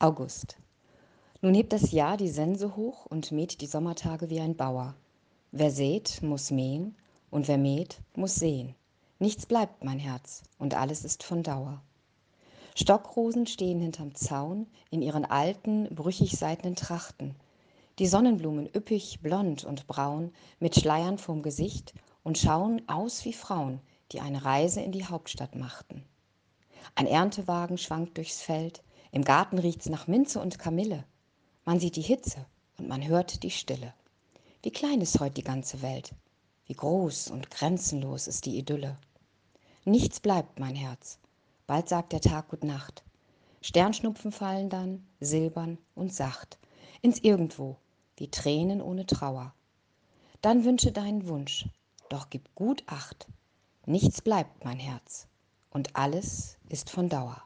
August. Nun hebt das Jahr die Sense hoch und mäht die Sommertage wie ein Bauer. Wer sät, muss mähen, und wer mäht, muss sehen. Nichts bleibt, mein Herz, und alles ist von Dauer. Stockrosen stehen hinterm Zaun in ihren alten, brüchig seidnen Trachten. Die Sonnenblumen üppig, blond und braun, mit Schleiern vorm Gesicht und schauen aus wie Frauen, die eine Reise in die Hauptstadt machten. Ein Erntewagen schwankt durchs Feld, im Garten riecht's nach Minze und Kamille. Man sieht die Hitze und man hört die Stille. Wie klein ist heut die ganze Welt. Wie groß und grenzenlos ist die Idylle. Nichts bleibt, mein Herz. Bald sagt der Tag Gut Nacht. Sternschnupfen fallen dann, silbern und sacht, ins Irgendwo, wie Tränen ohne Trauer. Dann wünsche deinen Wunsch, doch gib gut Acht. Nichts bleibt, mein Herz, und alles ist von Dauer.